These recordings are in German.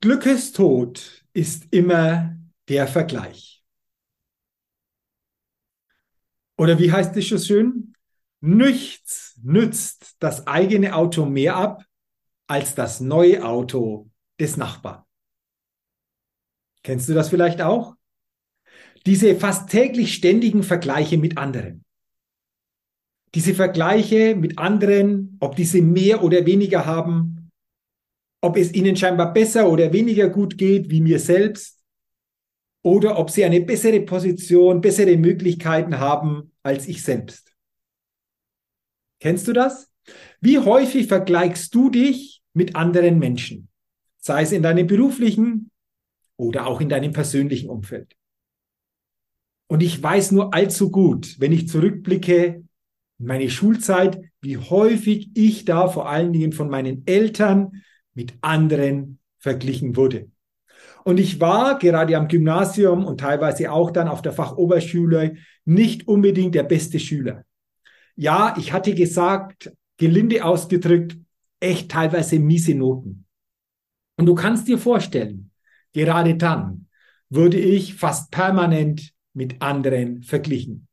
Glückes Tod ist immer der Vergleich. Oder wie heißt es so schön? Nichts nützt das eigene Auto mehr ab als das neue Auto des Nachbarn. Kennst du das vielleicht auch? Diese fast täglich ständigen Vergleiche mit anderen. Diese Vergleiche mit anderen, ob diese mehr oder weniger haben, ob es ihnen scheinbar besser oder weniger gut geht wie mir selbst oder ob sie eine bessere Position, bessere Möglichkeiten haben als ich selbst. Kennst du das? Wie häufig vergleichst du dich mit anderen Menschen, sei es in deinem beruflichen oder auch in deinem persönlichen Umfeld? Und ich weiß nur allzu gut, wenn ich zurückblicke in meine Schulzeit, wie häufig ich da vor allen Dingen von meinen Eltern, mit anderen verglichen wurde. Und ich war gerade am Gymnasium und teilweise auch dann auf der Fachoberschule nicht unbedingt der beste Schüler. Ja, ich hatte gesagt, gelinde ausgedrückt, echt teilweise miese Noten. Und du kannst dir vorstellen, gerade dann wurde ich fast permanent mit anderen verglichen.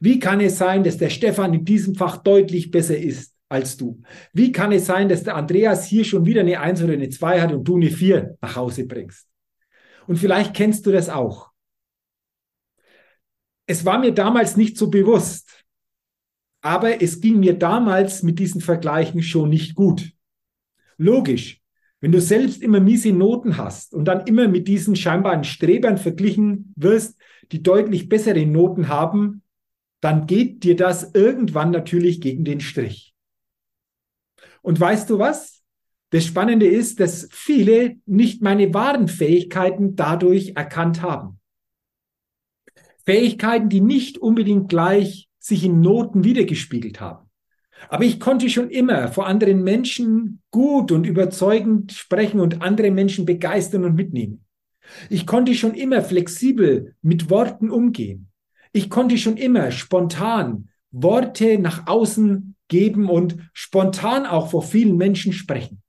Wie kann es sein, dass der Stefan in diesem Fach deutlich besser ist als du. Wie kann es sein, dass der Andreas hier schon wieder eine Eins oder eine Zwei hat und du eine Vier nach Hause bringst? Und vielleicht kennst du das auch. Es war mir damals nicht so bewusst, aber es ging mir damals mit diesen Vergleichen schon nicht gut. Logisch, wenn du selbst immer miese Noten hast und dann immer mit diesen scheinbaren Strebern verglichen wirst, die deutlich bessere Noten haben, dann geht dir das irgendwann natürlich gegen den Strich. Und weißt du was? Das Spannende ist, dass viele nicht meine wahren Fähigkeiten dadurch erkannt haben. Fähigkeiten, die nicht unbedingt gleich sich in Noten wiedergespiegelt haben. Aber ich konnte schon immer vor anderen Menschen gut und überzeugend sprechen und andere Menschen begeistern und mitnehmen. Ich konnte schon immer flexibel mit Worten umgehen. Ich konnte schon immer spontan Worte nach außen geben und spontan auch vor vielen Menschen sprechen.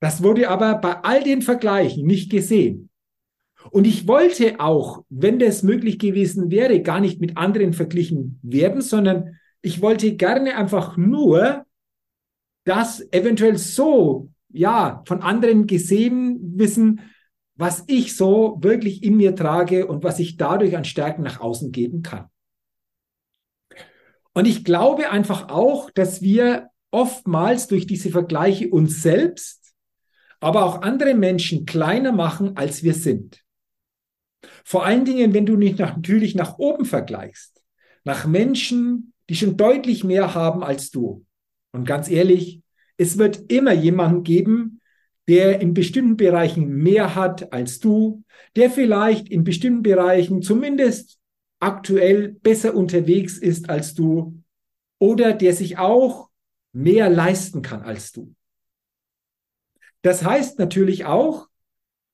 Das wurde aber bei all den Vergleichen nicht gesehen. Und ich wollte auch, wenn das möglich gewesen wäre, gar nicht mit anderen verglichen werden, sondern ich wollte gerne einfach nur das eventuell so, ja, von anderen gesehen wissen, was ich so wirklich in mir trage und was ich dadurch an Stärken nach außen geben kann. Und ich glaube einfach auch, dass wir oftmals durch diese Vergleiche uns selbst, aber auch andere Menschen kleiner machen, als wir sind. Vor allen Dingen, wenn du nicht nach, natürlich nach oben vergleichst, nach Menschen, die schon deutlich mehr haben als du. Und ganz ehrlich, es wird immer jemanden geben, der in bestimmten Bereichen mehr hat als du, der vielleicht in bestimmten Bereichen zumindest aktuell besser unterwegs ist als du oder der sich auch mehr leisten kann als du. Das heißt natürlich auch,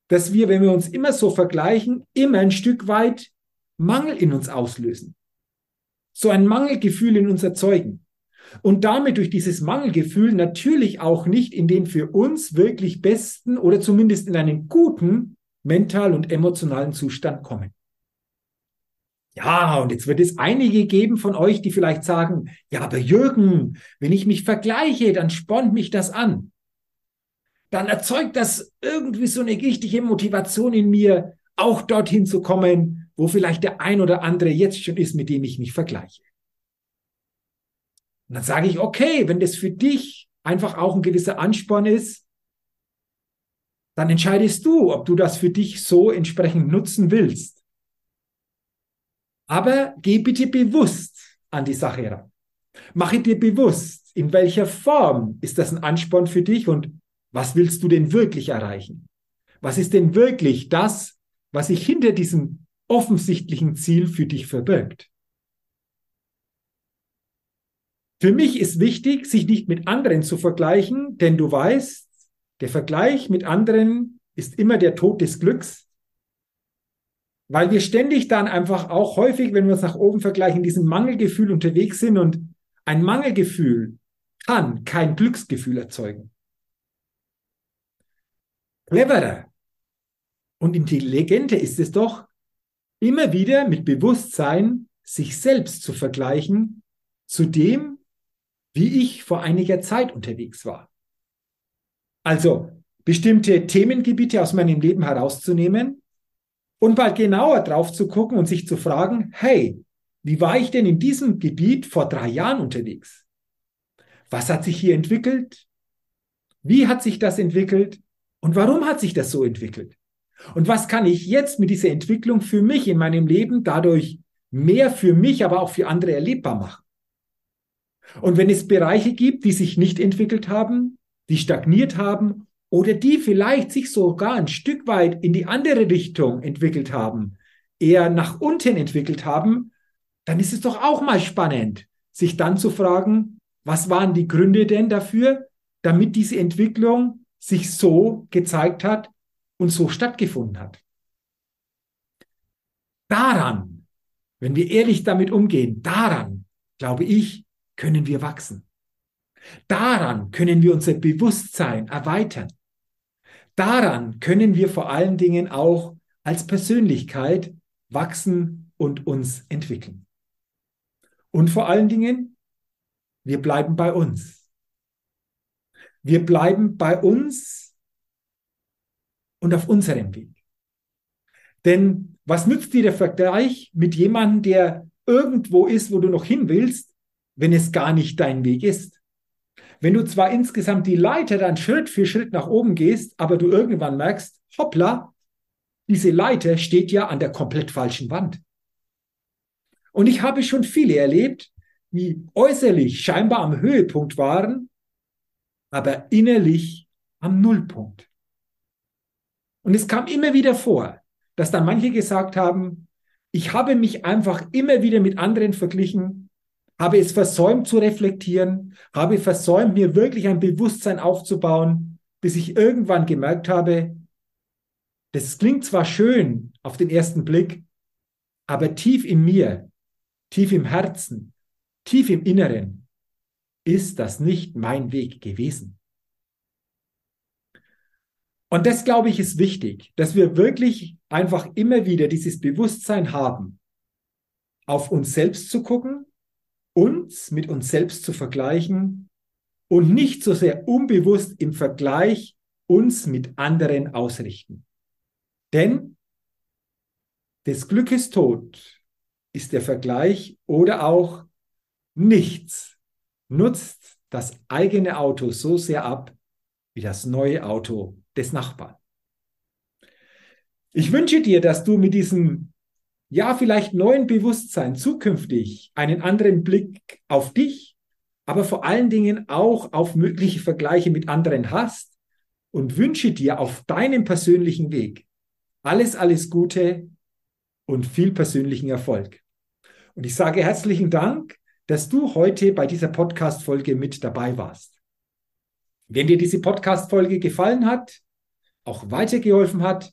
dass wir, wenn wir uns immer so vergleichen, immer ein Stück weit Mangel in uns auslösen. So ein Mangelgefühl in uns erzeugen. Und damit durch dieses Mangelgefühl natürlich auch nicht in den für uns wirklich besten oder zumindest in einen guten mental und emotionalen Zustand kommen. Ja, und jetzt wird es einige geben von euch, die vielleicht sagen, ja, aber Jürgen, wenn ich mich vergleiche, dann spornt mich das an. Dann erzeugt das irgendwie so eine richtige Motivation in mir. auch dorthin zu kommen, wo vielleicht der ein oder andere jetzt schon ist, mit dem ich mich vergleiche. Und dann sage ich, okay, wenn das für dich einfach auch ein gewisser Ansporn ist, dann entscheidest du, ob du das für dich so entsprechend nutzen willst. Aber geh bitte bewusst an die Sache ran. Mache dir bewusst, in welcher Form ist das ein Ansporn für dich und was willst du denn wirklich erreichen? Was ist denn wirklich das, was sich hinter diesem offensichtlichen Ziel für dich verbirgt? Für mich ist wichtig, sich nicht mit anderen zu vergleichen, denn du weißt, der Vergleich mit anderen ist immer der Tod des Glücks, weil wir ständig dann einfach auch häufig, wenn wir uns nach oben vergleichen, in diesem Mangelgefühl unterwegs sind und ein Mangelgefühl kann kein Glücksgefühl erzeugen. Cleverer und intelligenter ist es doch, immer wieder mit Bewusstsein sich selbst zu vergleichen zu dem, wie ich vor einiger Zeit unterwegs war. Also bestimmte Themengebiete aus meinem Leben herauszunehmen und mal genauer drauf zu gucken und sich zu fragen, hey, wie war ich denn in diesem Gebiet vor drei Jahren unterwegs? Was hat sich hier entwickelt? Wie hat sich das entwickelt? Und warum hat sich das so entwickelt? Und was kann ich jetzt mit dieser Entwicklung für mich in meinem Leben dadurch mehr für mich, aber auch für andere erlebbar machen? Und wenn es Bereiche gibt, die sich nicht entwickelt haben, die stagniert haben oder die vielleicht sich sogar ein Stück weit in die andere Richtung entwickelt haben, eher nach unten entwickelt haben, dann ist es doch auch mal spannend, sich dann zu fragen, was waren die Gründe denn dafür, damit diese Entwicklung sich so gezeigt hat und so stattgefunden hat. Daran, wenn wir ehrlich damit umgehen, daran, glaube ich, können wir wachsen. Daran können wir unser Bewusstsein erweitern. Daran können wir vor allen Dingen auch als Persönlichkeit wachsen und uns entwickeln. Und vor allen Dingen, wir bleiben bei uns. Wir bleiben bei uns und auf unserem Weg. Denn was nützt dir der Vergleich mit jemandem, der irgendwo ist, wo du noch hin willst, wenn es gar nicht dein Weg ist. Wenn du zwar insgesamt die Leiter dann Schritt für Schritt nach oben gehst, aber du irgendwann merkst, hoppla, diese Leiter steht ja an der komplett falschen Wand. Und ich habe schon viele erlebt, die äußerlich scheinbar am Höhepunkt waren, aber innerlich am Nullpunkt. Und es kam immer wieder vor, dass dann manche gesagt haben, ich habe mich einfach immer wieder mit anderen verglichen, habe es versäumt zu reflektieren, habe versäumt, mir wirklich ein Bewusstsein aufzubauen, bis ich irgendwann gemerkt habe, das klingt zwar schön auf den ersten Blick, aber tief in mir, tief im Herzen, tief im Inneren ist das nicht mein Weg gewesen. Und das, glaube ich, ist wichtig, dass wir wirklich einfach immer wieder dieses Bewusstsein haben, auf uns selbst zu gucken, uns mit uns selbst zu vergleichen und nicht so sehr unbewusst im Vergleich uns mit anderen ausrichten. Denn des Glückes Tod ist der Vergleich oder auch nichts nutzt das eigene Auto so sehr ab wie das neue Auto des Nachbarn. Ich wünsche dir, dass du mit diesem ja, vielleicht neuen Bewusstsein zukünftig einen anderen Blick auf dich, aber vor allen Dingen auch auf mögliche Vergleiche mit anderen hast und wünsche dir auf deinem persönlichen Weg alles, alles Gute und viel persönlichen Erfolg. Und ich sage herzlichen Dank, dass du heute bei dieser Podcast-Folge mit dabei warst. Wenn dir diese Podcast-Folge gefallen hat, auch weitergeholfen hat,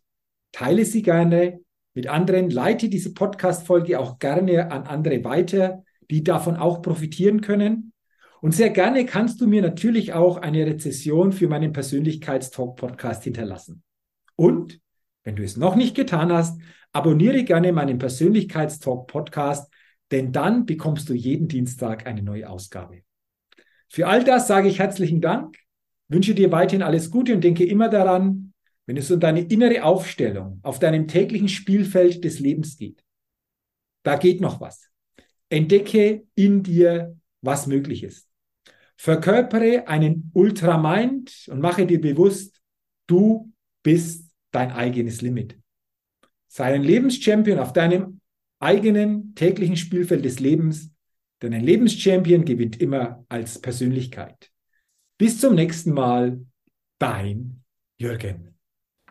teile sie gerne mit anderen. Leite diese Podcast-Folge auch gerne an andere weiter, die davon auch profitieren können. Und sehr gerne kannst du mir natürlich auch eine Rezession für meinen Persönlichkeitstalk-Podcast hinterlassen. Und wenn du es noch nicht getan hast, abonniere gerne meinen Persönlichkeitstalk-Podcast, denn dann bekommst du jeden Dienstag eine neue Ausgabe. Für all das sage ich herzlichen Dank, wünsche dir weiterhin alles Gute und denke immer daran, wenn es um deine innere Aufstellung auf deinem täglichen Spielfeld des Lebens geht. Da geht noch was. Entdecke in dir, was möglich ist. Verkörpere einen Ultramind und mache dir bewusst, du bist dein eigenes Limit. Sei ein Lebenschampion auf deinem eigenen täglichen Spielfeld des Lebens, denn ein Lebenschampion gewinnt immer als Persönlichkeit. Bis zum nächsten Mal, dein Jürgen.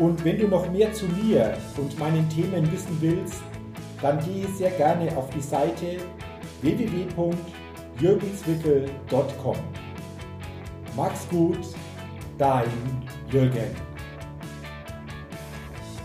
und wenn du noch mehr zu mir und meinen Themen wissen willst, dann gehe sehr gerne auf die Seite www.jürgenswickel.com. Max gut, dein Jürgen.